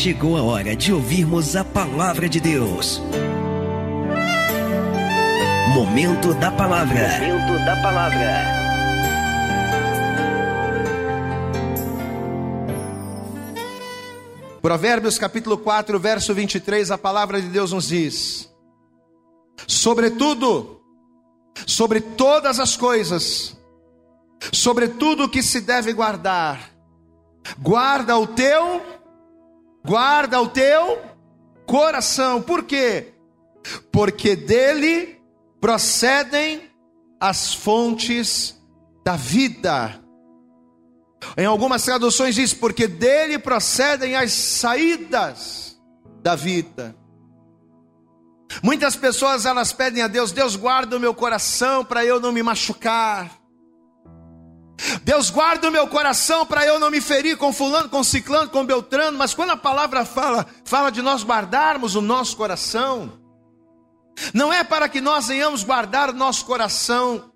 chegou a hora de ouvirmos a palavra de Deus. Momento da palavra. Momento da palavra. Provérbios capítulo 4, verso 23, a palavra de Deus nos diz: Sobretudo, sobre todas as coisas, sobre tudo que se deve guardar, guarda o teu, guarda o teu coração. Por quê? Porque dele procedem as fontes da vida. Em algumas traduções diz porque dele procedem as saídas da vida. Muitas pessoas elas pedem a Deus, Deus guarda o meu coração para eu não me machucar. Deus guarda o meu coração para eu não me ferir com fulano, com ciclano, com beltrano, mas quando a palavra fala, fala de nós guardarmos o nosso coração, não é para que nós venhamos guardar o nosso coração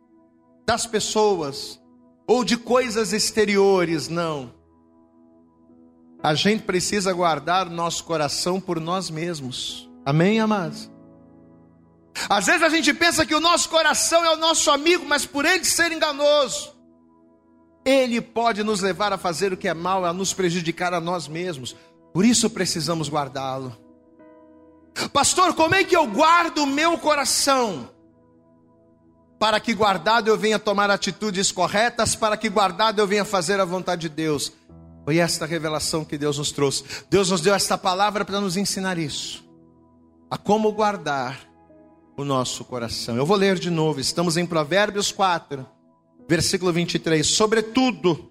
das pessoas ou de coisas exteriores, não. A gente precisa guardar o nosso coração por nós mesmos. Amém, amados? Às vezes a gente pensa que o nosso coração é o nosso amigo, mas por ele ser enganoso, ele pode nos levar a fazer o que é mal, a nos prejudicar a nós mesmos. Por isso precisamos guardá-lo. Pastor, como é que eu guardo o meu coração? Para que guardado eu venha tomar atitudes corretas, para que guardado eu venha fazer a vontade de Deus. Foi esta revelação que Deus nos trouxe. Deus nos deu esta palavra para nos ensinar isso. A como guardar o nosso coração. Eu vou ler de novo, estamos em Provérbios 4, versículo 23. Sobretudo,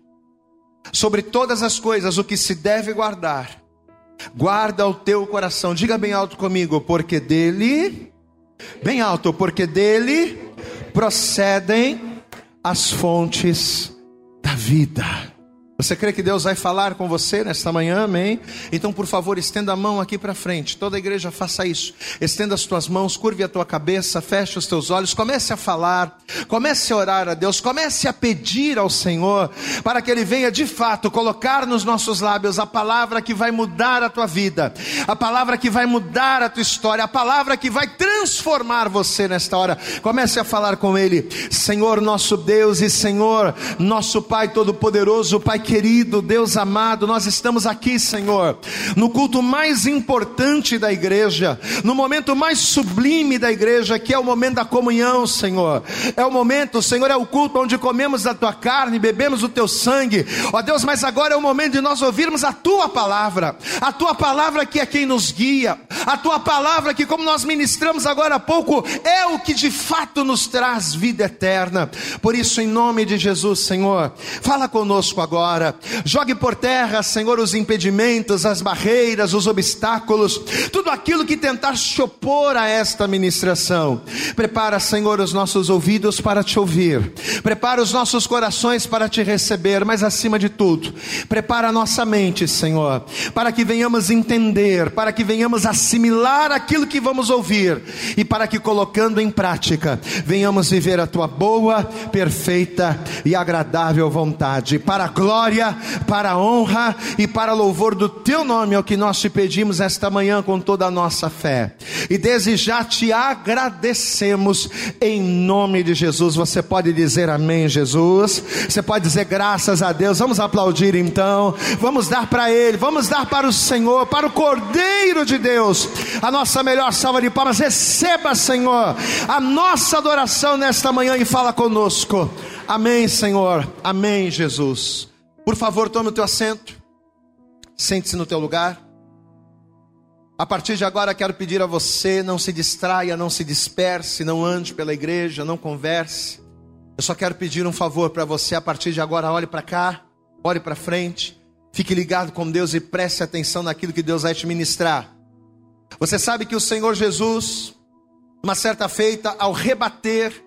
sobre todas as coisas, o que se deve guardar Guarda o teu coração. Diga bem alto comigo, porque dele, bem alto, porque dele procedem as fontes da vida. Você crê que Deus vai falar com você nesta manhã, amém? Então, por favor, estenda a mão aqui para frente. Toda a igreja faça isso. Estenda as tuas mãos, curve a tua cabeça, feche os teus olhos, comece a falar, comece a orar a Deus, comece a pedir ao Senhor para que Ele venha de fato colocar nos nossos lábios a palavra que vai mudar a tua vida, a palavra que vai mudar a tua história, a palavra que vai transformar você nesta hora. Comece a falar com Ele, Senhor nosso Deus e Senhor nosso Pai Todo-Poderoso, Pai querido, Deus amado, nós estamos aqui, Senhor, no culto mais importante da igreja, no momento mais sublime da igreja, que é o momento da comunhão, Senhor. É o momento, Senhor, é o culto onde comemos da tua carne, bebemos o teu sangue. Ó Deus, mas agora é o momento de nós ouvirmos a tua palavra, a tua palavra que é quem nos guia, a tua palavra que, como nós ministramos agora há pouco, é o que de fato nos traz vida eterna. Por isso, em nome de Jesus, Senhor, fala conosco agora agora. Jogue por terra, Senhor, os impedimentos, as barreiras, os obstáculos, tudo aquilo que tentar se opor a esta ministração. Prepara, Senhor, os nossos ouvidos para te ouvir. Prepara os nossos corações para te receber, mas acima de tudo, prepara a nossa mente, Senhor, para que venhamos entender, para que venhamos assimilar aquilo que vamos ouvir e para que colocando em prática, venhamos viver a tua boa, perfeita e agradável vontade. Para a glória glória, para a honra e para louvor do teu nome, é o que nós te pedimos esta manhã com toda a nossa fé. E desde já te agradecemos em nome de Jesus. Você pode dizer amém, Jesus. Você pode dizer graças a Deus. Vamos aplaudir então. Vamos dar para Ele, vamos dar para o Senhor, para o Cordeiro de Deus, a nossa melhor salva de palmas. Receba, Senhor, a nossa adoração nesta manhã e fala conosco. Amém, Senhor. Amém, Jesus. Por favor, tome o teu assento. Sente-se no teu lugar. A partir de agora quero pedir a você, não se distraia, não se disperse, não ande pela igreja, não converse. Eu só quero pedir um favor para você a partir de agora, olhe para cá, olhe para frente, fique ligado com Deus e preste atenção naquilo que Deus vai te ministrar. Você sabe que o Senhor Jesus, uma certa feita, ao rebater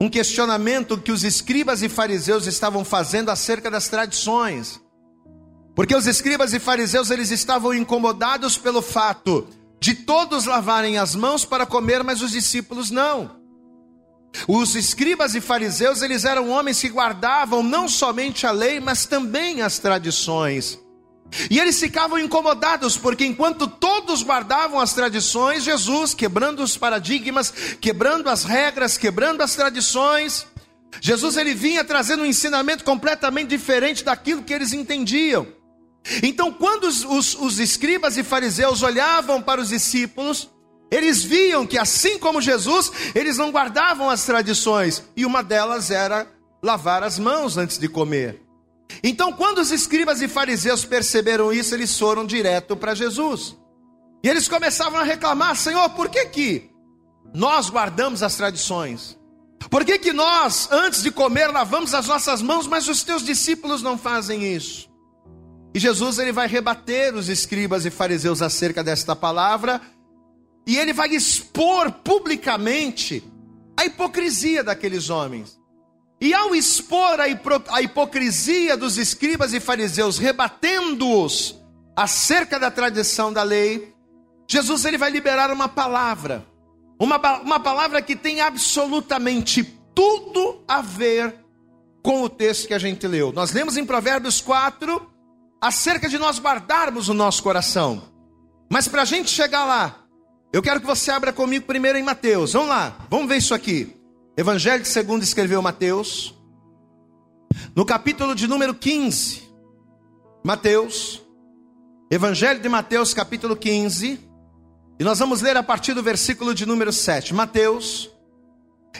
um questionamento que os escribas e fariseus estavam fazendo acerca das tradições. Porque os escribas e fariseus eles estavam incomodados pelo fato de todos lavarem as mãos para comer, mas os discípulos não. Os escribas e fariseus, eles eram homens que guardavam não somente a lei, mas também as tradições. E eles ficavam incomodados, porque enquanto todos guardavam as tradições, Jesus, quebrando os paradigmas, quebrando as regras, quebrando as tradições, Jesus ele vinha trazendo um ensinamento completamente diferente daquilo que eles entendiam. Então, quando os, os, os escribas e fariseus olhavam para os discípulos, eles viam que assim como Jesus, eles não guardavam as tradições, e uma delas era lavar as mãos antes de comer. Então, quando os escribas e fariseus perceberam isso, eles foram direto para Jesus. E eles começavam a reclamar: Senhor, por que que nós guardamos as tradições? Por que que nós, antes de comer, lavamos as nossas mãos, mas os teus discípulos não fazem isso? E Jesus ele vai rebater os escribas e fariseus acerca desta palavra, e ele vai expor publicamente a hipocrisia daqueles homens. E ao expor a, hipocrisia dos escribas e fariseus, rebatendo-os acerca da tradição da lei, Jesus ele vai liberar uma palavra, uma, uma palavra que tem absolutamente tudo a ver com o texto que a gente leu. Nós lemos em Provérbios 4 acerca de nós guardarmos o nosso coração. Mas para a gente chegar lá, eu quero que você abra comigo primeiro em Mateus. Vamos lá, vamos ver isso aqui. Evangelho segundo escreveu Mateus, no capítulo de número 15. Mateus, Evangelho de Mateus, capítulo 15, e nós vamos ler a partir do versículo de número 7. Mateus,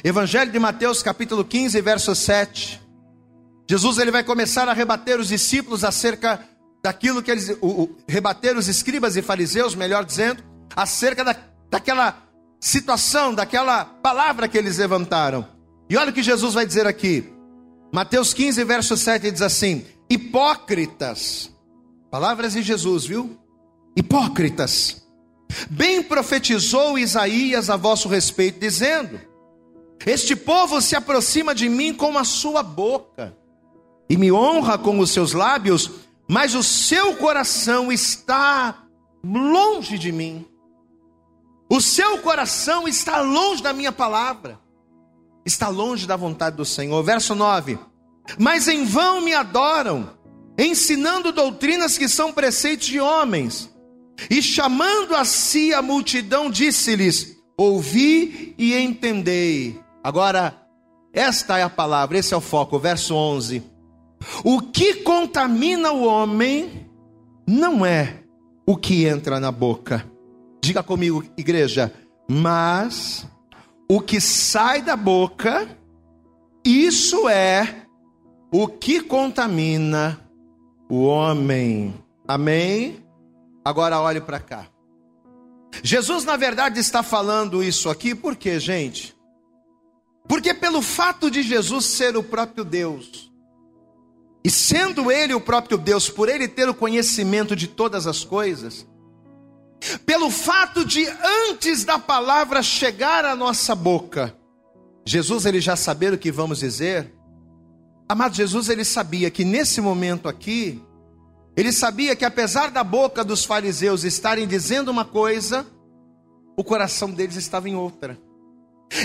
Evangelho de Mateus, capítulo 15, verso 7. Jesus ele vai começar a rebater os discípulos acerca daquilo que eles, o, o, rebater os escribas e fariseus, melhor dizendo, acerca da, daquela situação, daquela palavra que eles levantaram. E olha o que Jesus vai dizer aqui. Mateus 15, verso 7 diz assim: Hipócritas, palavras de Jesus, viu? Hipócritas, bem profetizou Isaías a vosso respeito, dizendo: Este povo se aproxima de mim com a sua boca e me honra com os seus lábios, mas o seu coração está longe de mim. O seu coração está longe da minha palavra, está longe da vontade do Senhor. Verso 9: Mas em vão me adoram, ensinando doutrinas que são preceitos de homens, e chamando a si a multidão, disse-lhes: Ouvi e entendei. Agora, esta é a palavra, esse é o foco, verso 11. O que contamina o homem não é o que entra na boca, Diga comigo, igreja. Mas o que sai da boca, isso é o que contamina o homem. Amém? Agora olhe para cá. Jesus, na verdade, está falando isso aqui, por quê, gente? Porque pelo fato de Jesus ser o próprio Deus, e sendo Ele o próprio Deus, por Ele ter o conhecimento de todas as coisas, pelo fato de antes da palavra chegar à nossa boca, Jesus ele já saber o que vamos dizer. Amado Jesus, ele sabia que nesse momento aqui, ele sabia que apesar da boca dos fariseus estarem dizendo uma coisa, o coração deles estava em outra.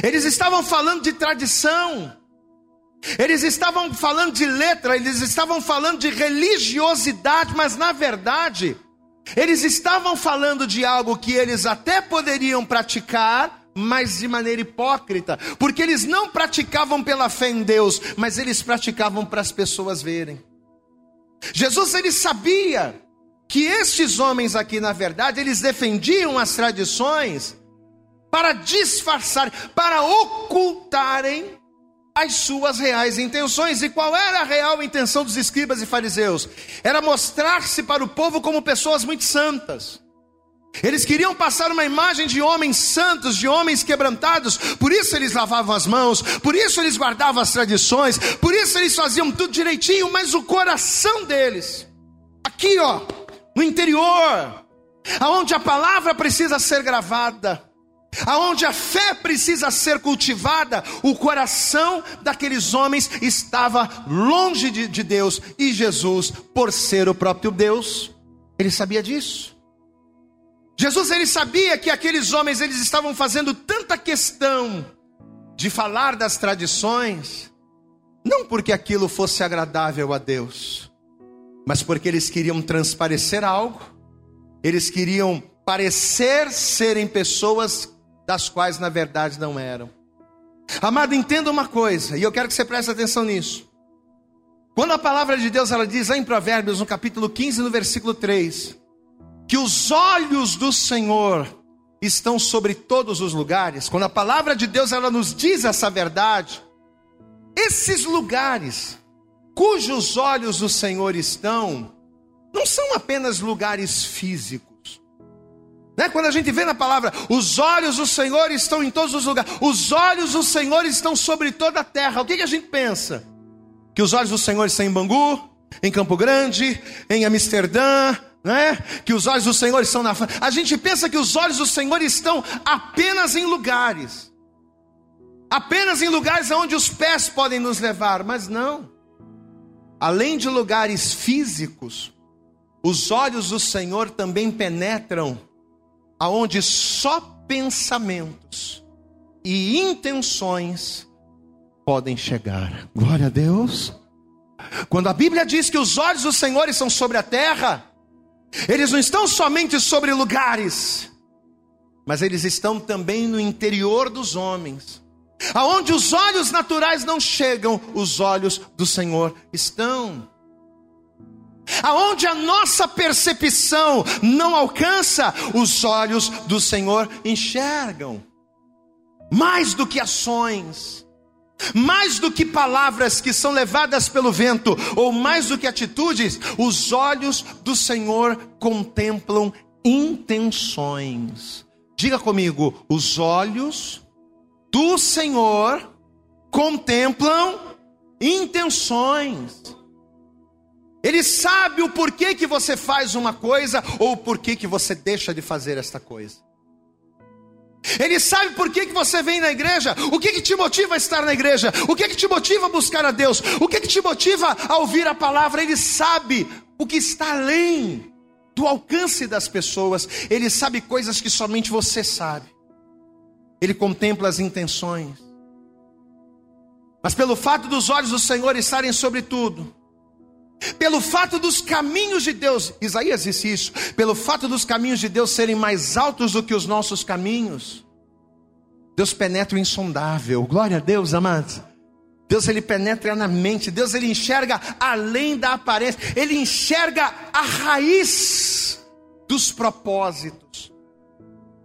Eles estavam falando de tradição, eles estavam falando de letra, eles estavam falando de religiosidade, mas na verdade, eles estavam falando de algo que eles até poderiam praticar, mas de maneira hipócrita, porque eles não praticavam pela fé em Deus, mas eles praticavam para as pessoas verem. Jesus ele sabia que estes homens aqui, na verdade, eles defendiam as tradições para disfarçar, para ocultarem as suas reais intenções. E qual era a real intenção dos escribas e fariseus? Era mostrar-se para o povo como pessoas muito santas. Eles queriam passar uma imagem de homens santos, de homens quebrantados, por isso eles lavavam as mãos, por isso eles guardavam as tradições, por isso eles faziam tudo direitinho, mas o coração deles, aqui ó, no interior, aonde a palavra precisa ser gravada, aonde a fé precisa ser cultivada, o coração daqueles homens estava longe de, de, Deus e Jesus, por ser o próprio Deus, ele sabia disso. Jesus ele sabia que aqueles homens eles estavam fazendo tanta questão de falar das tradições, não porque aquilo fosse agradável a Deus, mas porque eles queriam transparecer algo, eles queriam parecer serem pessoas das quais na verdade não eram. Amado, entenda uma coisa, e eu quero que você preste atenção nisso. Quando a palavra de Deus ela diz lá em Provérbios, no capítulo 15, no versículo 3, que os olhos do Senhor estão sobre todos os lugares, quando a palavra de Deus ela nos diz essa verdade, esses lugares cujos olhos do Senhor estão, não são apenas lugares físicos. Né? Quando a gente vê na palavra, os olhos do Senhor estão em todos os lugares, os olhos do Senhor estão sobre toda a terra. O que, que a gente pensa? Que os olhos do Senhor estão em Bangu, em Campo Grande, em Amsterdã, né? Que os olhos do Senhor estão na. A gente pensa que os olhos do Senhor estão apenas em lugares, apenas em lugares onde os pés podem nos levar, mas não. Além de lugares físicos, os olhos do Senhor também penetram aonde só pensamentos e intenções podem chegar. Glória a Deus. Quando a Bíblia diz que os olhos do Senhor estão sobre a terra, eles não estão somente sobre lugares, mas eles estão também no interior dos homens. Aonde os olhos naturais não chegam, os olhos do Senhor estão. Aonde a nossa percepção não alcança, os olhos do Senhor enxergam. Mais do que ações, mais do que palavras que são levadas pelo vento, ou mais do que atitudes, os olhos do Senhor contemplam intenções. Diga comigo, os olhos do Senhor contemplam intenções. Ele sabe o porquê que você faz uma coisa ou o porquê que você deixa de fazer esta coisa. Ele sabe por que, que você vem na igreja, o que, que te motiva a estar na igreja, o que, que te motiva a buscar a Deus, o que, que te motiva a ouvir a palavra. Ele sabe o que está além do alcance das pessoas, ele sabe coisas que somente você sabe. Ele contempla as intenções. Mas pelo fato dos olhos do Senhor estarem sobre tudo, pelo fato dos caminhos de Deus, Isaías disse isso, pelo fato dos caminhos de Deus serem mais altos do que os nossos caminhos, Deus penetra o insondável, glória a Deus, amados. Deus ele penetra na mente, Deus ele enxerga além da aparência, ele enxerga a raiz dos propósitos.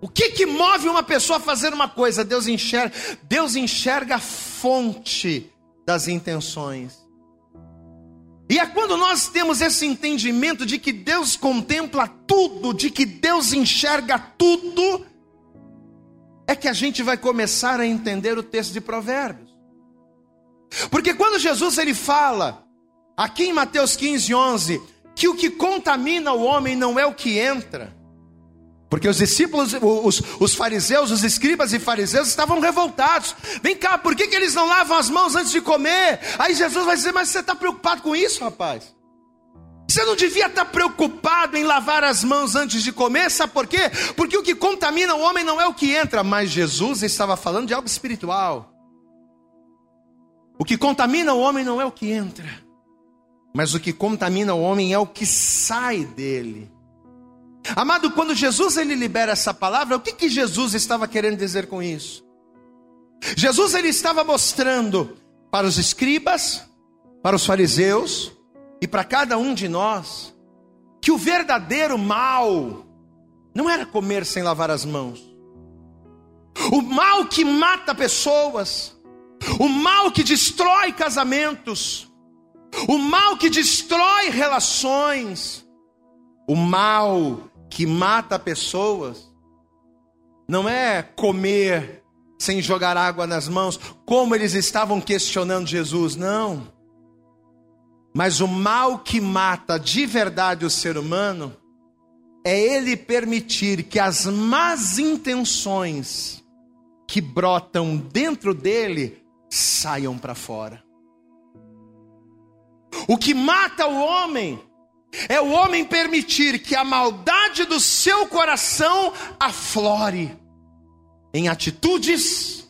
O que que move uma pessoa a fazer uma coisa? Deus enxerga, Deus enxerga a fonte das intenções. E é quando nós temos esse entendimento de que Deus contempla tudo, de que Deus enxerga tudo, é que a gente vai começar a entender o texto de Provérbios. Porque quando Jesus ele fala, aqui em Mateus 15, 11, que o que contamina o homem não é o que entra, porque os discípulos, os, os, fariseus, os escribas e fariseus estavam revoltados. Vem cá, por que, que eles não lavam as mãos antes de comer? Aí Jesus vai dizer: Mas você está preocupado com isso, rapaz? Você não devia estar preocupado em lavar as mãos antes de comer, sabe por quê? Porque o que contamina o homem não é o que entra, mas Jesus estava falando de algo espiritual. O que contamina o homem não é o que entra, mas o que contamina o homem é o que sai dele. Amado, quando Jesus ele libera essa palavra, o que, que Jesus estava querendo dizer com isso? Jesus ele estava mostrando para os escribas, para os fariseus e para cada um de nós que o verdadeiro mal não era comer sem lavar as mãos. O mal que mata pessoas, o mal que destrói casamentos, o mal que destrói relações, o mal que mata pessoas não é comer sem jogar água nas mãos, como eles estavam questionando Jesus, não. Mas o mal que mata de verdade o ser humano é ele permitir que as más intenções que brotam dentro dele saiam para fora. O que mata o homem é o homem permitir que a maldade do seu coração aflore em atitudes,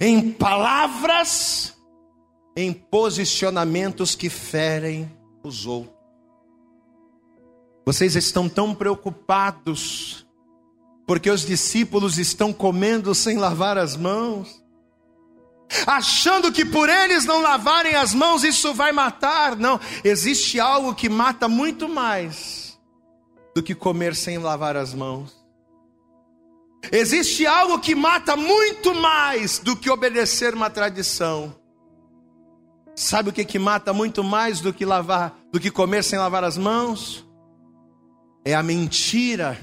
em palavras, em posicionamentos que ferem os outros. Vocês estão tão preocupados porque os discípulos estão comendo sem lavar as mãos, achando que por eles não lavarem as mãos isso vai matar. Não, existe algo que mata muito mais do que comer sem lavar as mãos. Existe algo que mata muito mais do que obedecer uma tradição. Sabe o que, que mata muito mais do que lavar, do que comer sem lavar as mãos? É a mentira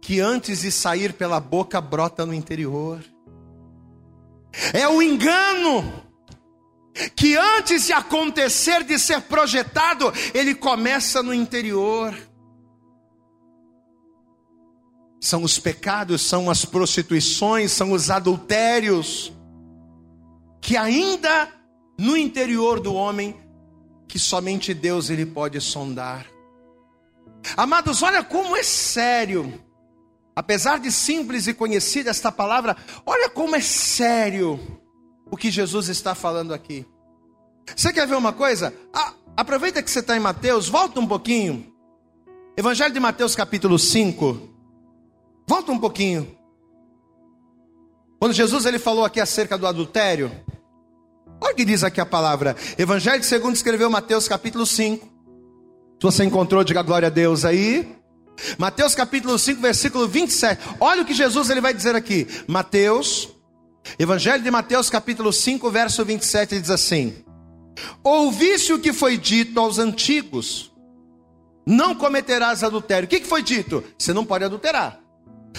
que antes de sair pela boca brota no interior. É o engano que antes de acontecer, de ser projetado, ele começa no interior. São os pecados, são as prostituições, são os adultérios, que ainda no interior do homem, que somente Deus ele pode sondar. Amados, olha como é sério. Apesar de simples e conhecida esta palavra, olha como é sério o que Jesus está falando aqui. Você quer ver uma coisa? Ah, aproveita que você está em Mateus, volta um pouquinho. Evangelho de Mateus, capítulo 5. Volta um pouquinho. Quando Jesus ele falou aqui acerca do adultério, olha o que diz aqui a palavra. Evangelho segundo escreveu Mateus capítulo 5. Se você encontrou, diga glória a Deus aí. Mateus capítulo 5, versículo 27. Olha o que Jesus ele vai dizer aqui. Mateus, Evangelho de Mateus capítulo 5, verso 27, ele diz assim: Ouviste o que foi dito aos antigos: Não cometerás adultério. O que, que foi dito? Você não pode adulterar.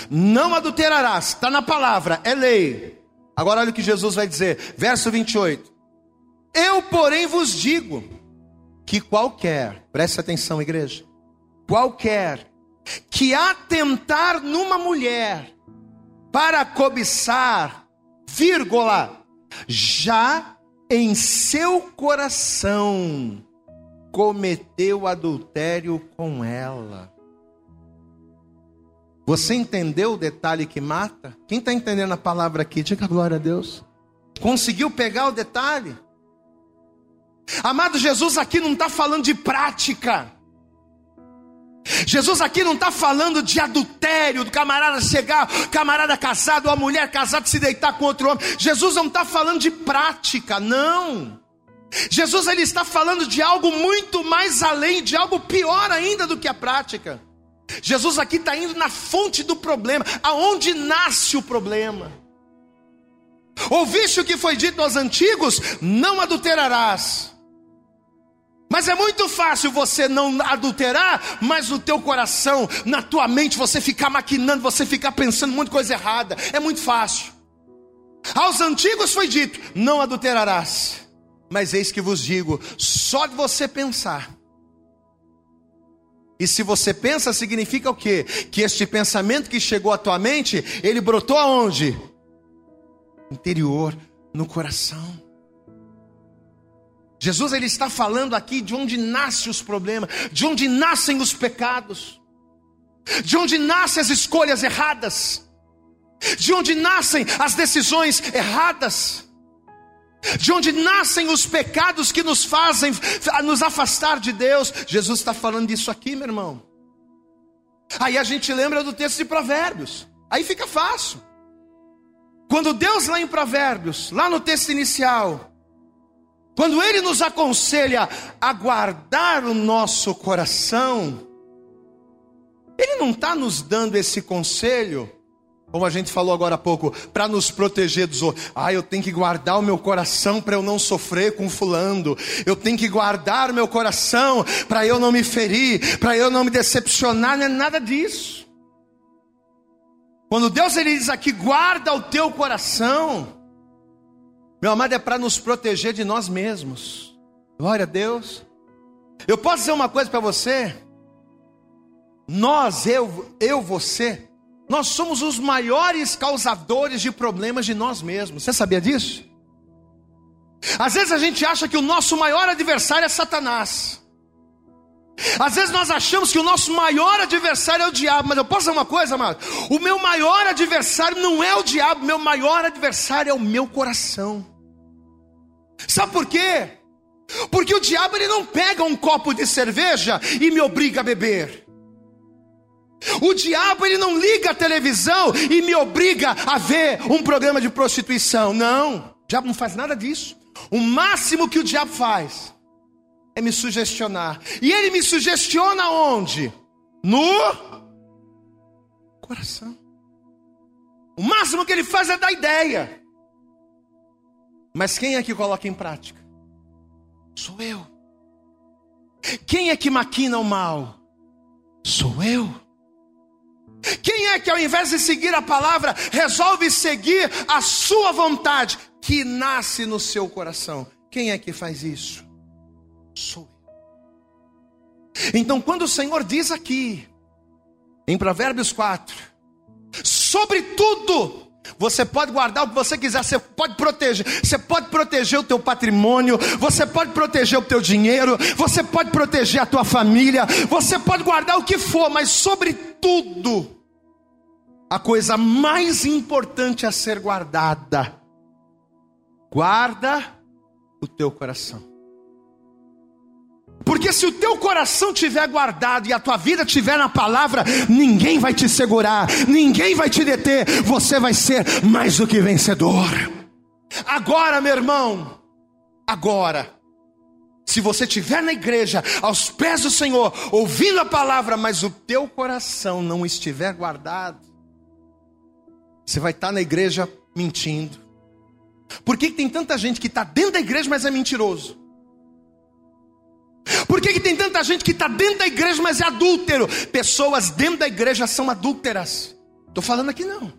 Não adulterarás, está na palavra, é lei. Agora olha o que Jesus vai dizer, verso 28. Eu, porém, vos digo que qualquer, preste atenção, igreja, qualquer que atentar numa mulher para cobiçar, vírgula, já em seu coração cometeu adultério com ela. Você entendeu o detalhe que mata? Quem está entendendo a palavra aqui, diga glória a Deus. Conseguiu pegar o detalhe? Amado Jesus aqui não está falando de prática. Jesus aqui não está falando de adultério, do camarada chegar, camarada casado, a mulher casada se deitar com outro homem. Jesus não está falando de prática, não. Jesus ele está falando de algo muito mais além, de algo pior ainda do que a prática. Jesus aqui está indo na fonte do problema, aonde nasce o problema. Ouviste o que foi dito aos antigos: não adulterarás. Mas é muito fácil você não adulterar, mas no teu coração, na tua mente, você ficar maquinando, você ficar pensando muita coisa errada. É muito fácil. Aos antigos foi dito: não adulterarás. Mas eis que vos digo: só de você pensar. E se você pensa, significa o quê? Que este pensamento que chegou à tua mente, ele brotou aonde? Interior, no coração. Jesus ele está falando aqui de onde nascem os problemas, de onde nascem os pecados, de onde nascem as escolhas erradas, de onde nascem as decisões erradas, de onde nascem os pecados que nos fazem nos afastar de Deus. Jesus está falando disso aqui, meu irmão. Aí a gente lembra do texto de Provérbios, aí fica fácil. Quando Deus lá em Provérbios, lá no texto inicial, quando Ele nos aconselha a guardar o nosso coração, Ele não está nos dando esse conselho, como a gente falou agora há pouco, para nos proteger dos outros. Ah, eu tenho que guardar o meu coração para eu não sofrer com fulano. Eu tenho que guardar o meu coração para eu não me ferir, para eu não me decepcionar. Não é nada disso. Quando Deus ele diz aqui, guarda o teu coração. Meu amado, é para nos proteger de nós mesmos. Glória a Deus. Eu posso dizer uma coisa para você? Nós, eu, eu, você, nós somos os maiores causadores de problemas de nós mesmos. Você sabia disso? Às vezes a gente acha que o nosso maior adversário é Satanás. Às vezes nós achamos que o nosso maior adversário é o diabo, mas eu posso dizer uma coisa, amado? O meu maior adversário não é o diabo, meu maior adversário é o meu coração. Sabe por quê? Porque o diabo ele não pega um copo de cerveja e me obriga a beber. O diabo ele não liga a televisão e me obriga a ver um programa de prostituição. Não, o diabo não faz nada disso. O máximo que o diabo faz é me sugestionar. E ele me sugestiona onde? No coração. O máximo que ele faz é dar ideia. Mas quem é que coloca em prática? Sou eu. Quem é que maquina o mal? Sou eu. Quem é que ao invés de seguir a palavra, resolve seguir a sua vontade, que nasce no seu coração? Quem é que faz isso? Sou eu. Então, quando o Senhor diz aqui, em Provérbios 4, sobre tudo, você pode guardar o que você quiser, você pode proteger, você pode proteger o teu patrimônio, você pode proteger o teu dinheiro, você pode proteger a tua família, você pode guardar o que for, mas sobre tudo, a coisa mais importante a ser guardada, guarda o teu coração. Porque se o teu coração tiver guardado e a tua vida tiver na palavra, ninguém vai te segurar, ninguém vai te deter, você vai ser mais do que vencedor. Agora, meu irmão, agora, se você estiver na igreja, aos pés do Senhor, ouvindo a palavra, mas o teu coração não estiver guardado, você vai estar na igreja mentindo. Por que tem tanta gente que está dentro da igreja, mas é mentiroso? Por que, que tem tanta gente que está dentro da igreja, mas é adúltero? Pessoas dentro da igreja são adúlteras. Estou falando aqui não.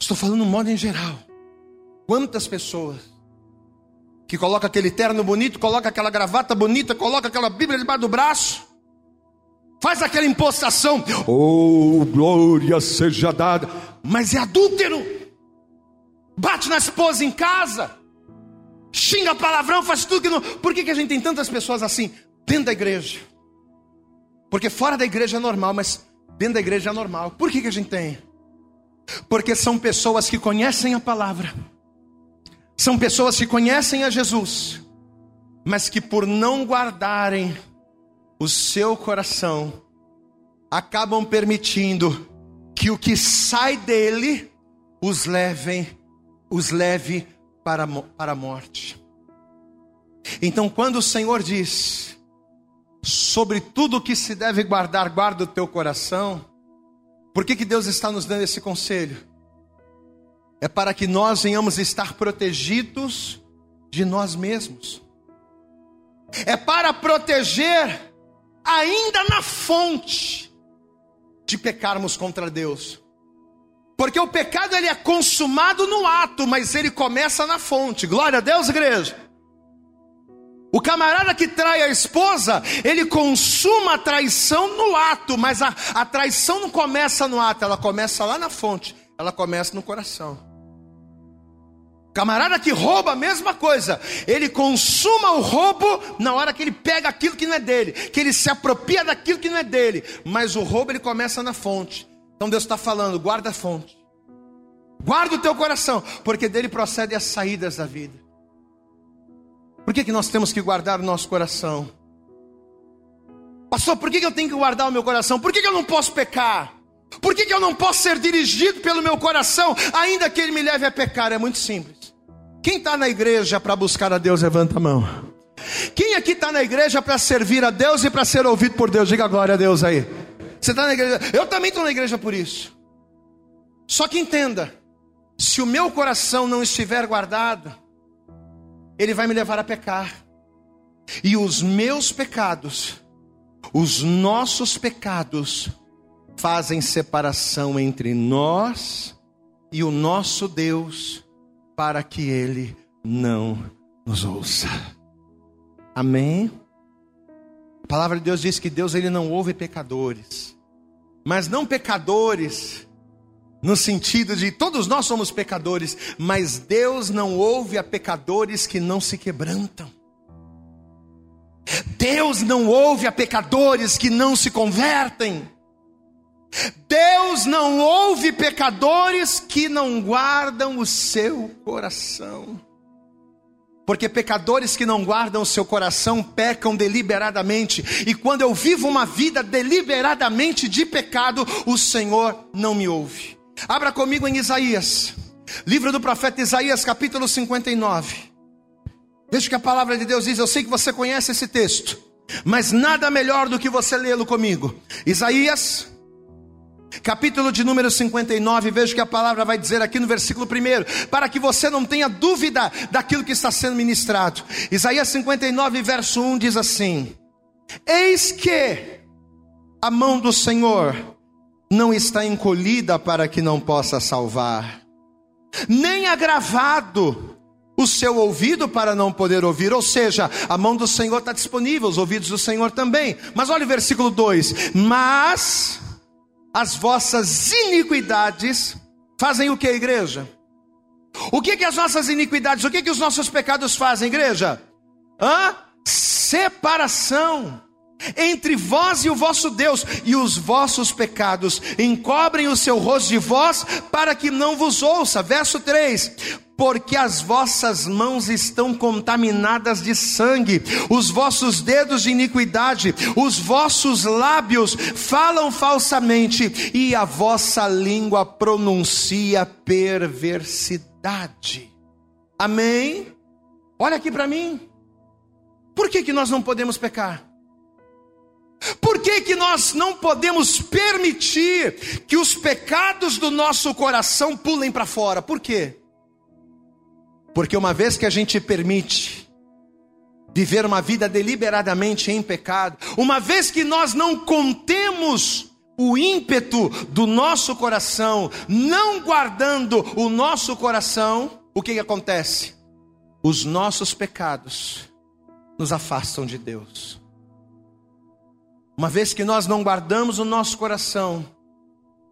Estou falando no modo em geral. Quantas pessoas que coloca aquele terno bonito, coloca aquela gravata bonita, coloca aquela Bíblia debaixo do braço, faz aquela impostação, oh, glória seja dada, mas é adúltero, bate na esposa em casa, xinga palavrão, faz tudo que não. Por que, que a gente tem tantas pessoas assim dentro da igreja? Porque fora da igreja é normal, mas dentro da igreja é normal. Por que, que a gente tem? Porque são pessoas que conhecem a palavra, são pessoas que conhecem a Jesus, mas que por não guardarem o seu coração, acabam permitindo que o que sai dele os levem, os leve para, para a morte. Então, quando o Senhor diz, sobre tudo que se deve guardar, guarda o teu coração, por que, que Deus está nos dando esse conselho? É para que nós venhamos estar protegidos de nós mesmos, é para proteger, ainda na fonte, de pecarmos contra Deus. Porque o pecado ele é consumado no ato, mas ele começa na fonte. Glória a Deus, igreja. O camarada que trai a esposa, ele consuma a traição no ato, mas a, a traição não começa no ato, ela começa lá na fonte, ela começa no coração. Camarada que rouba a mesma coisa, ele consuma o roubo na hora que ele pega aquilo que não é dele, que ele se apropria daquilo que não é dele, mas o roubo ele começa na fonte. Então Deus está falando: guarda a fonte, guarda o teu coração, porque dele procedem as saídas da vida. Por que, que nós temos que guardar o nosso coração? Pastor, por que, que eu tenho que guardar o meu coração? Por que, que eu não posso pecar? Por que, que eu não posso ser dirigido pelo meu coração, ainda que ele me leve a pecar? É muito simples. Quem está na igreja para buscar a Deus, levanta a mão. Quem aqui está na igreja para servir a Deus e para ser ouvido por Deus? Diga glória a Deus aí. Você está na igreja? Eu também estou na igreja por isso. Só que entenda: se o meu coração não estiver guardado, ele vai me levar a pecar. E os meus pecados, os nossos pecados, fazem separação entre nós e o nosso Deus, para que Ele não nos ouça. Amém? A palavra de Deus diz que Deus ele não ouve pecadores mas não pecadores, no sentido de todos nós somos pecadores, mas Deus não ouve a pecadores que não se quebrantam. Deus não ouve a pecadores que não se convertem. Deus não ouve pecadores que não guardam o seu coração. Porque pecadores que não guardam o seu coração pecam deliberadamente, e quando eu vivo uma vida deliberadamente de pecado, o Senhor não me ouve. Abra comigo em Isaías, livro do profeta Isaías, capítulo 59. Veja que a palavra de Deus diz, eu sei que você conhece esse texto, mas nada melhor do que você lê-lo comigo. Isaías capítulo de número 59, veja que a palavra vai dizer aqui no versículo 1, para que você não tenha dúvida daquilo que está sendo ministrado. Isaías 59, verso 1 diz assim: Eis que a mão do Senhor não está encolhida para que não possa salvar, nem agravado o seu ouvido para não poder ouvir, ou seja, a mão do Senhor está disponível, os ouvidos do Senhor também. Mas olha o versículo 2: Mas as vossas iniquidades fazem o que, igreja? O que que as nossas iniquidades, o que que os nossos pecados fazem, igreja? Hã? Separação entre vós e o vosso Deus, e os vossos pecados encobrem o seu rosto de vós, para que não vos ouça. Verso 3: porque as vossas mãos estão contaminadas de sangue, os vossos dedos de iniquidade, os vossos lábios falam falsamente, e a vossa língua pronuncia perversidade. Amém? Olha aqui para mim. Por que, que nós não podemos pecar? Por que, que nós não podemos permitir que os pecados do nosso coração pulem para fora? Por quê? Porque uma vez que a gente permite viver uma vida deliberadamente em pecado, uma vez que nós não contemos o ímpeto do nosso coração, não guardando o nosso coração, o que, que acontece? Os nossos pecados nos afastam de Deus. Uma vez que nós não guardamos o nosso coração,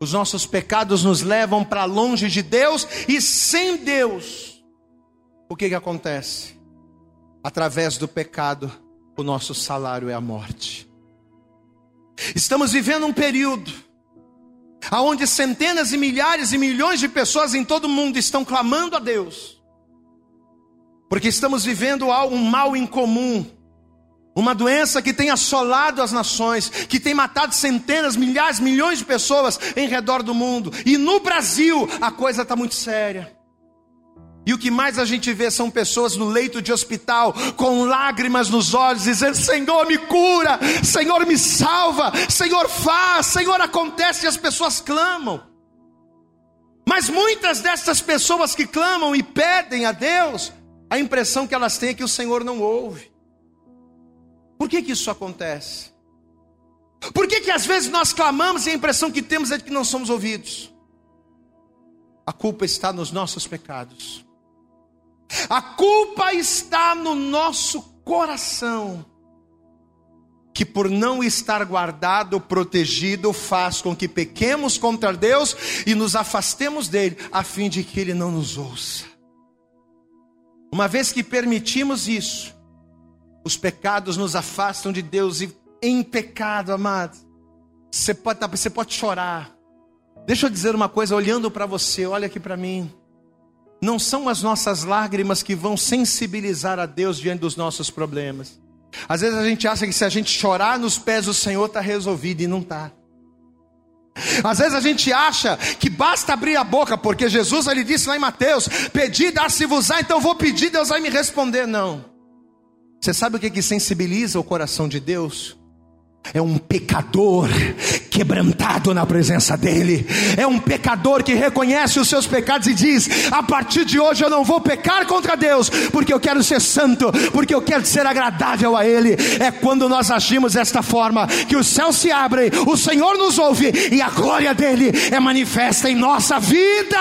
os nossos pecados nos levam para longe de Deus e sem Deus o que, que acontece? Através do pecado, o nosso salário é a morte. Estamos vivendo um período onde centenas e milhares e milhões de pessoas em todo o mundo estão clamando a Deus, porque estamos vivendo um mal incomum, uma doença que tem assolado as nações, que tem matado centenas, milhares, milhões de pessoas em redor do mundo, e no Brasil a coisa está muito séria. E o que mais a gente vê são pessoas no leito de hospital, com lágrimas nos olhos, dizendo: Senhor, me cura, Senhor, me salva, Senhor, faz, Senhor, acontece, e as pessoas clamam. Mas muitas dessas pessoas que clamam e pedem a Deus, a impressão que elas têm é que o Senhor não ouve. Por que, que isso acontece? Por que, que às vezes nós clamamos e a impressão que temos é de que não somos ouvidos? A culpa está nos nossos pecados. A culpa está no nosso coração, que por não estar guardado, protegido, faz com que pequemos contra Deus e nos afastemos dele, a fim de que ele não nos ouça. Uma vez que permitimos isso, os pecados nos afastam de Deus e em pecado, amado, você pode, você pode chorar. Deixa eu dizer uma coisa, olhando para você, olha aqui para mim. Não são as nossas lágrimas que vão sensibilizar a Deus diante dos nossos problemas. Às vezes a gente acha que se a gente chorar nos pés do Senhor está resolvido e não está. Às vezes a gente acha que basta abrir a boca, porque Jesus ele disse lá em Mateus: Pedi, dar-se-vos-á, então vou pedir, Deus vai me responder. Não. Você sabe o que, que sensibiliza o coração de Deus? É um pecador quebrantado na presença dEle. É um pecador que reconhece os seus pecados e diz: A partir de hoje eu não vou pecar contra Deus, porque eu quero ser santo, porque eu quero ser agradável a Ele. É quando nós agimos desta forma que os céus se abrem, o Senhor nos ouve e a glória dEle é manifesta em nossa vida.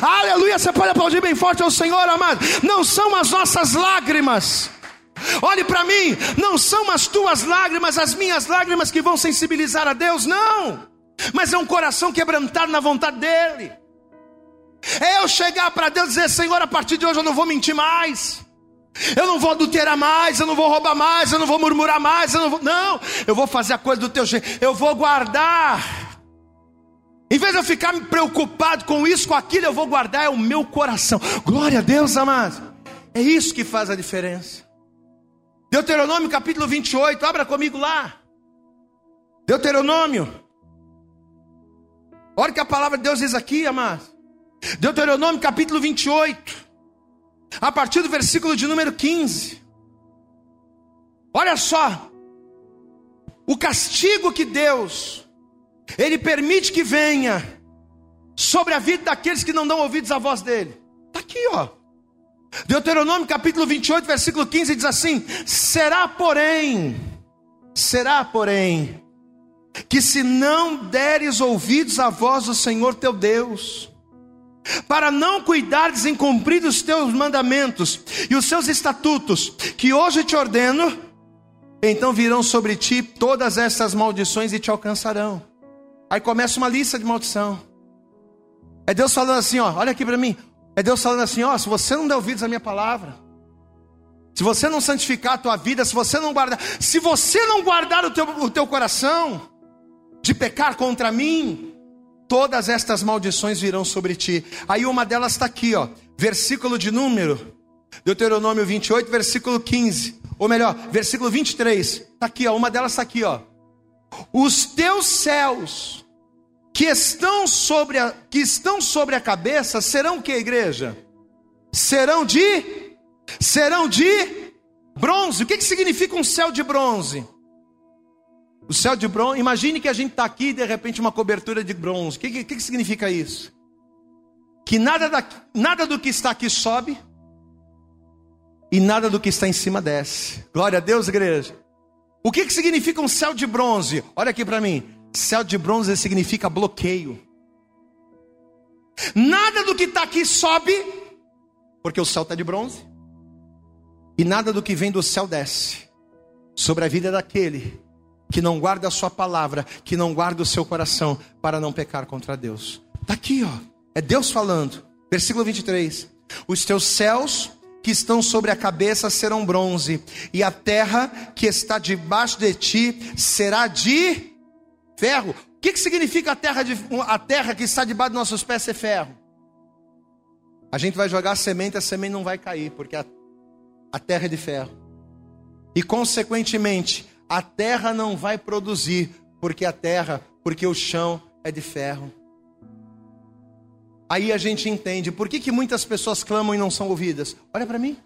Aleluia! Você pode aplaudir bem forte ao Senhor, amado. Não são as nossas lágrimas Olhe para mim, não são as tuas lágrimas, as minhas lágrimas que vão sensibilizar a Deus, não. Mas é um coração quebrantado na vontade dEle. É eu chegar para Deus e dizer: Senhor, a partir de hoje eu não vou mentir mais. Eu não vou adulterar mais, eu não vou roubar mais, eu não vou murmurar mais, eu não vou. Não, eu vou fazer a coisa do teu jeito, eu vou guardar. Em vez de eu ficar preocupado com isso, com aquilo, eu vou guardar é o meu coração. Glória a Deus, amado. É isso que faz a diferença. Deuteronômio capítulo 28, abra comigo lá. Deuteronômio. Olha o que a palavra de Deus diz aqui, amados. Deuteronômio capítulo 28, a partir do versículo de número 15. Olha só, o castigo que Deus, Ele permite que venha sobre a vida daqueles que não dão ouvidos à voz dEle. Está aqui, ó. Deuteronômio capítulo 28, versículo 15 diz assim: Será, porém, será, porém, que se não deres ouvidos à voz do Senhor teu Deus, para não cuidares em cumprir os teus mandamentos e os seus estatutos, que hoje te ordeno, então virão sobre ti todas essas maldições e te alcançarão. Aí começa uma lista de maldição. É Deus falando assim, ó, olha aqui para mim. É Deus falando assim, ó, se você não der ouvidos à minha palavra, se você não santificar a tua vida, se você não guardar, se você não guardar o teu, o teu coração de pecar contra mim, todas estas maldições virão sobre ti. Aí uma delas está aqui, ó, versículo de número, Deuteronômio 28, versículo 15, ou melhor, versículo 23, está aqui, ó, uma delas está aqui, ó. Os teus céus que estão sobre a, que estão sobre a cabeça serão que igreja? Serão de serão de bronze. O que, que significa um céu de bronze? O céu de bronze, imagine que a gente está aqui e de repente uma cobertura de bronze. O que, que, que significa isso? Que nada, da, nada do que está aqui sobe e nada do que está em cima desce. Glória a Deus, igreja. O que, que significa um céu de bronze? Olha aqui para mim. Céu de bronze significa bloqueio. Nada do que está aqui sobe, porque o céu está de bronze. E nada do que vem do céu desce sobre a vida daquele que não guarda a sua palavra, que não guarda o seu coração para não pecar contra Deus. Está aqui, ó. É Deus falando. Versículo 23. Os teus céus que estão sobre a cabeça serão bronze, e a terra que está debaixo de ti será de ferro. O que, que significa a terra, de, a terra que está debaixo dos nossos pés ser ferro? A gente vai jogar a semente, a semente não vai cair, porque a, a terra é de ferro. E consequentemente, a terra não vai produzir, porque a terra, porque o chão é de ferro. Aí a gente entende por que, que muitas pessoas clamam e não são ouvidas. Olha para mim.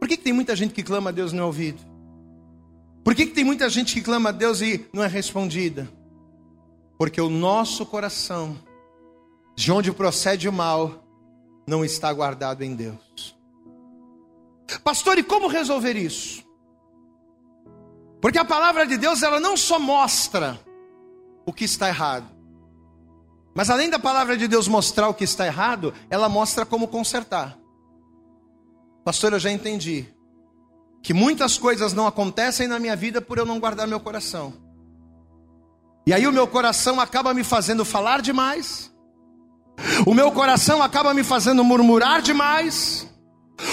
Por que, que tem muita gente que clama a Deus não é ouvido? Por que, que tem muita gente que clama a Deus e não é respondida? Porque o nosso coração, de onde procede o mal, não está guardado em Deus. Pastor, e como resolver isso? Porque a palavra de Deus, ela não só mostra o que está errado, mas além da palavra de Deus mostrar o que está errado, ela mostra como consertar. Pastor, eu já entendi que muitas coisas não acontecem na minha vida por eu não guardar meu coração. E aí o meu coração acaba me fazendo falar demais. O meu coração acaba me fazendo murmurar demais.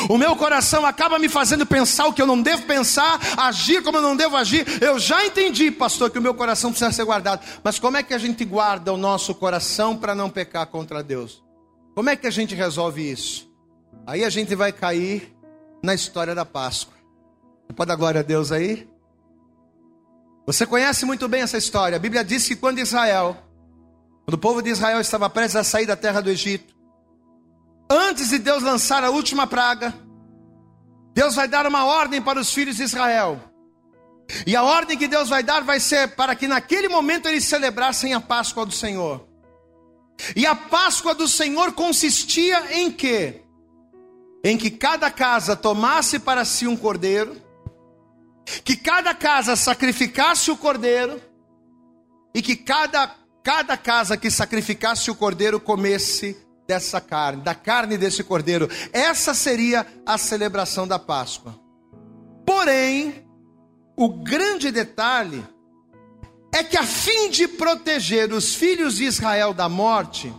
O meu coração acaba me fazendo pensar o que eu não devo pensar, agir como eu não devo agir. Eu já entendi, pastor, que o meu coração precisa ser guardado. Mas como é que a gente guarda o nosso coração para não pecar contra Deus? Como é que a gente resolve isso? Aí a gente vai cair na história da Páscoa. Pode dar glória a Deus aí? Você conhece muito bem essa história. A Bíblia diz que quando Israel, quando o povo de Israel estava prestes a sair da terra do Egito, antes de Deus lançar a última praga, Deus vai dar uma ordem para os filhos de Israel. E a ordem que Deus vai dar vai ser para que naquele momento eles celebrassem a Páscoa do Senhor. E a Páscoa do Senhor consistia em quê? Em que cada casa tomasse para si um cordeiro, que cada casa sacrificasse o cordeiro, e que cada, cada casa que sacrificasse o cordeiro comesse dessa carne, da carne desse cordeiro. Essa seria a celebração da Páscoa. Porém, o grande detalhe é que a fim de proteger os filhos de Israel da morte,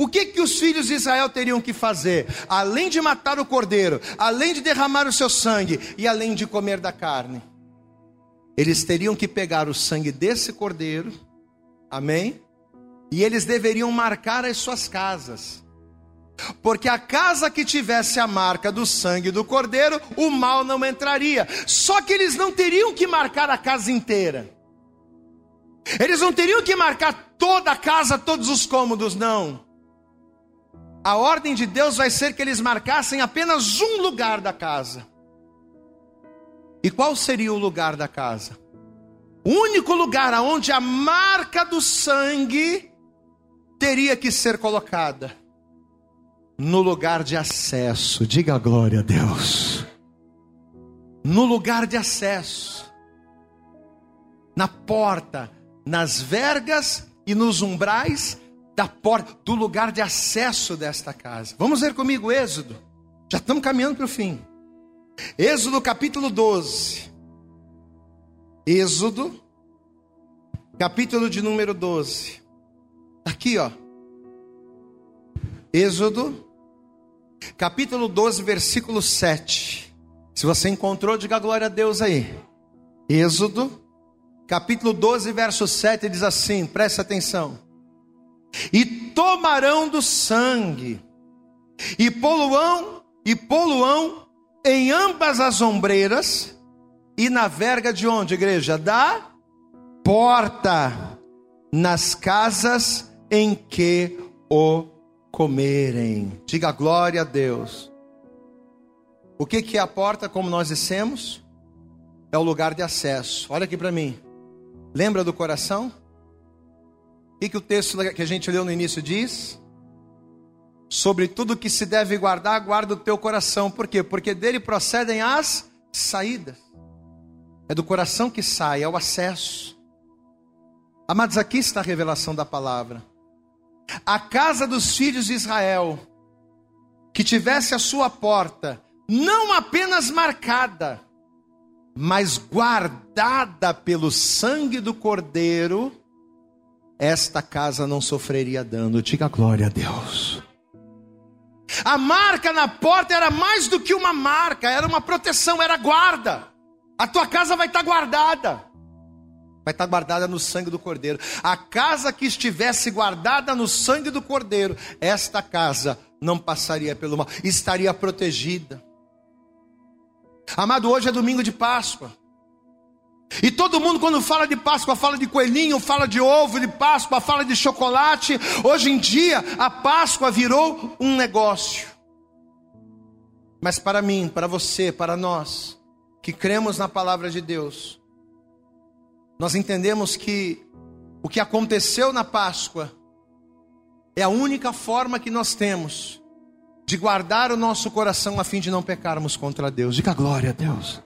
o que que os filhos de Israel teriam que fazer? Além de matar o cordeiro, além de derramar o seu sangue e além de comer da carne, eles teriam que pegar o sangue desse cordeiro, amém? E eles deveriam marcar as suas casas. Porque a casa que tivesse a marca do sangue do cordeiro, o mal não entraria. Só que eles não teriam que marcar a casa inteira. Eles não teriam que marcar toda a casa, todos os cômodos, não. A ordem de Deus vai ser que eles marcassem apenas um lugar da casa. E qual seria o lugar da casa? O único lugar aonde a marca do sangue teria que ser colocada no lugar de acesso. Diga glória a Deus. No lugar de acesso. Na porta, nas vergas e nos umbrais da porta, do lugar de acesso desta casa. Vamos ver comigo Êxodo. Já estamos caminhando para o fim. Êxodo capítulo 12. Êxodo, capítulo de número 12. Aqui, ó. Êxodo, capítulo 12, versículo 7. Se você encontrou, diga glória a Deus aí. Êxodo, capítulo 12, verso 7 diz assim: presta atenção. E tomarão do sangue, e poluão, e poluão em ambas as ombreiras e na verga de onde, igreja? Da porta, nas casas em que o comerem. Diga glória a Deus. O que, que é a porta, como nós dissemos? É o lugar de acesso. Olha aqui para mim. Lembra do coração? Que, que o texto que a gente leu no início diz? Sobre tudo que se deve guardar, guarda o teu coração. Por quê? Porque dele procedem as saídas. É do coração que sai, é o acesso. Amados, aqui está a revelação da palavra. A casa dos filhos de Israel, que tivesse a sua porta, não apenas marcada, mas guardada pelo sangue do Cordeiro, esta casa não sofreria dano. Diga glória a Deus. A marca na porta era mais do que uma marca, era uma proteção, era guarda. A tua casa vai estar guardada. Vai estar guardada no sangue do Cordeiro. A casa que estivesse guardada no sangue do Cordeiro, esta casa não passaria pelo mal, estaria protegida. Amado, hoje é domingo de Páscoa. E todo mundo, quando fala de Páscoa, fala de coelhinho, fala de ovo de Páscoa, fala de chocolate. Hoje em dia, a Páscoa virou um negócio. Mas para mim, para você, para nós, que cremos na palavra de Deus, nós entendemos que o que aconteceu na Páscoa é a única forma que nós temos de guardar o nosso coração a fim de não pecarmos contra Deus. Diga glória a Deus.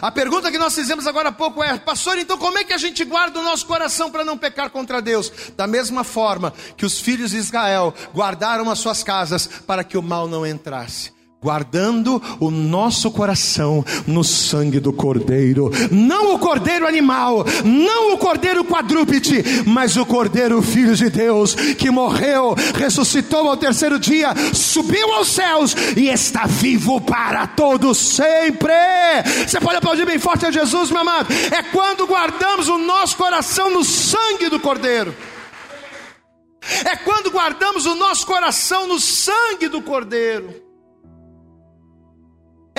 A pergunta que nós fizemos agora há pouco é: Pastor, então como é que a gente guarda o nosso coração para não pecar contra Deus? Da mesma forma que os filhos de Israel guardaram as suas casas para que o mal não entrasse guardando o nosso coração no sangue do cordeiro, não o cordeiro animal, não o cordeiro quadrúpede, mas o cordeiro filho de Deus que morreu, ressuscitou ao terceiro dia, subiu aos céus e está vivo para todos sempre. Você pode aplaudir bem forte a Jesus, meu amado. É quando guardamos o nosso coração no sangue do cordeiro. É quando guardamos o nosso coração no sangue do cordeiro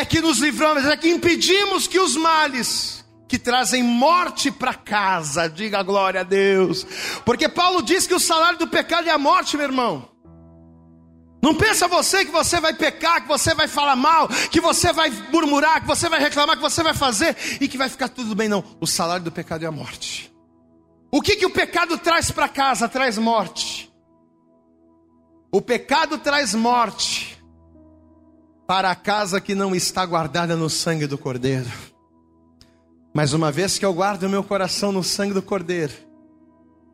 é que nos livramos, é que impedimos que os males que trazem morte para casa, diga glória a Deus, porque Paulo diz que o salário do pecado é a morte, meu irmão. Não pensa você que você vai pecar, que você vai falar mal, que você vai murmurar, que você vai reclamar, que você vai fazer e que vai ficar tudo bem, não. O salário do pecado é a morte. O que, que o pecado traz para casa? Traz morte. O pecado traz morte para a casa que não está guardada no sangue do Cordeiro. Mas uma vez que eu guardo o meu coração no sangue do Cordeiro,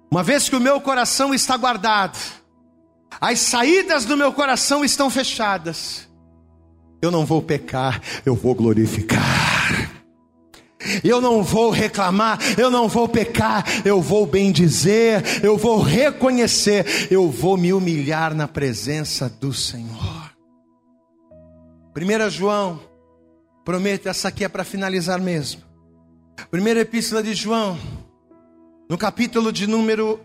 uma vez que o meu coração está guardado, as saídas do meu coração estão fechadas, eu não vou pecar, eu vou glorificar. Eu não vou reclamar, eu não vou pecar, eu vou bendizer, eu vou reconhecer, eu vou me humilhar na presença do Senhor. 1 João, prometo, essa aqui é para finalizar mesmo. Primeira epístola de João, no capítulo de número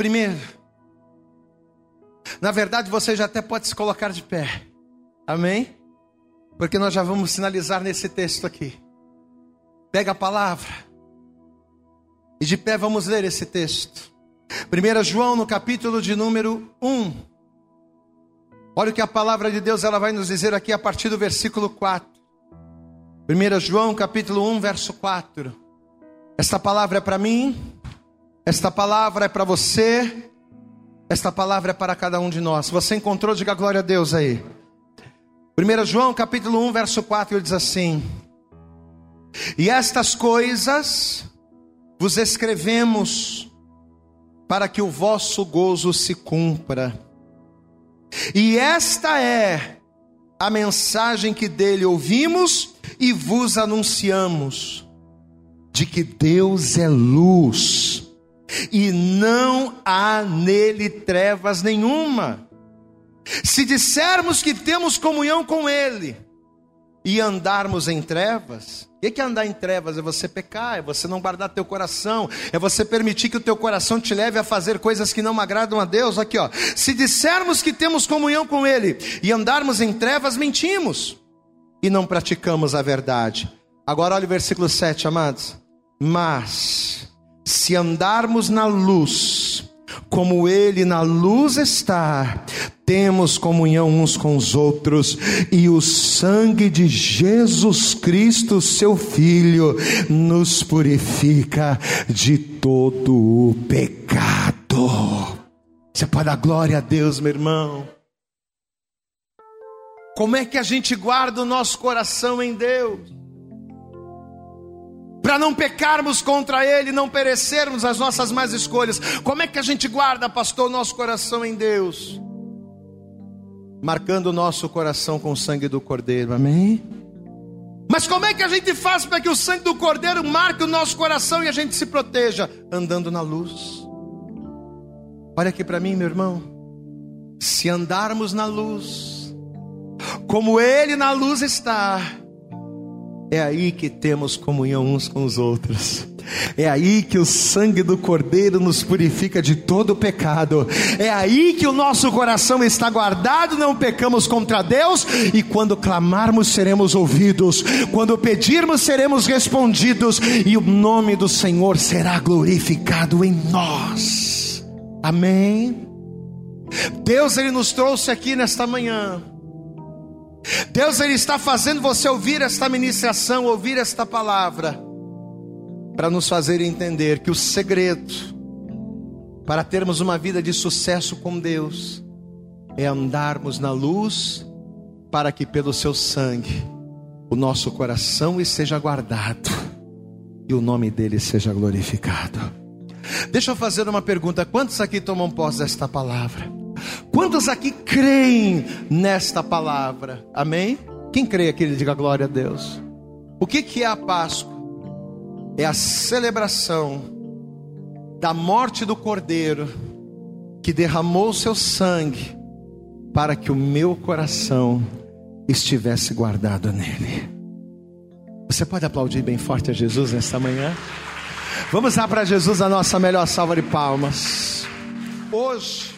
1. Na verdade, você já até pode se colocar de pé. Amém? Porque nós já vamos sinalizar nesse texto aqui. Pega a palavra. E de pé vamos ler esse texto. 1 João, no capítulo de número 1. Olha o que a palavra de Deus ela vai nos dizer aqui a partir do versículo 4. 1 João, capítulo 1, verso 4. Esta palavra é para mim, esta palavra é para você, esta palavra é para cada um de nós. Você encontrou, diga glória a Deus aí. 1 João capítulo 1, verso 4, ele diz assim: E estas coisas vos escrevemos para que o vosso gozo se cumpra. E esta é a mensagem que dele ouvimos e vos anunciamos: de que Deus é luz e não há nele trevas nenhuma. Se dissermos que temos comunhão com Ele e andarmos em trevas, o que é andar em trevas? É você pecar, é você não guardar teu coração, é você permitir que o teu coração te leve a fazer coisas que não agradam a Deus. Aqui, ó. Se dissermos que temos comunhão com Ele e andarmos em trevas, mentimos e não praticamos a verdade. Agora olha o versículo 7, amados. Mas se andarmos na luz, como Ele na luz está, temos comunhão uns com os outros, e o sangue de Jesus Cristo, seu Filho, nos purifica de todo o pecado. Você pode dar glória a Deus, meu irmão. Como é que a gente guarda o nosso coração em Deus? Para não pecarmos contra Ele, não perecermos as nossas más escolhas. Como é que a gente guarda, pastor, o nosso coração em Deus? Marcando o nosso coração com o sangue do Cordeiro, amém? Mas como é que a gente faz para que o sangue do Cordeiro marque o nosso coração e a gente se proteja? Andando na luz. Olha aqui para mim, meu irmão. Se andarmos na luz, como Ele na luz está, é aí que temos comunhão uns com os outros. É aí que o sangue do Cordeiro nos purifica de todo pecado. É aí que o nosso coração está guardado, não pecamos contra Deus. E quando clamarmos, seremos ouvidos. Quando pedirmos, seremos respondidos. E o nome do Senhor será glorificado em nós. Amém. Deus, Ele nos trouxe aqui nesta manhã Deus ele está fazendo você ouvir esta ministração, ouvir esta palavra, para nos fazer entender que o segredo para termos uma vida de sucesso com Deus é andarmos na luz, para que pelo seu sangue o nosso coração esteja guardado e o nome dele seja glorificado. Deixa eu fazer uma pergunta: quantos aqui tomam posse desta palavra? Quantos aqui creem nesta palavra? Amém? Quem crê aqui, diga glória a Deus. O que, que é a Páscoa? É a celebração da morte do Cordeiro que derramou seu sangue para que o meu coração estivesse guardado nele. Você pode aplaudir bem forte a Jesus nesta manhã? Vamos dar para Jesus a nossa melhor salva de palmas. Hoje,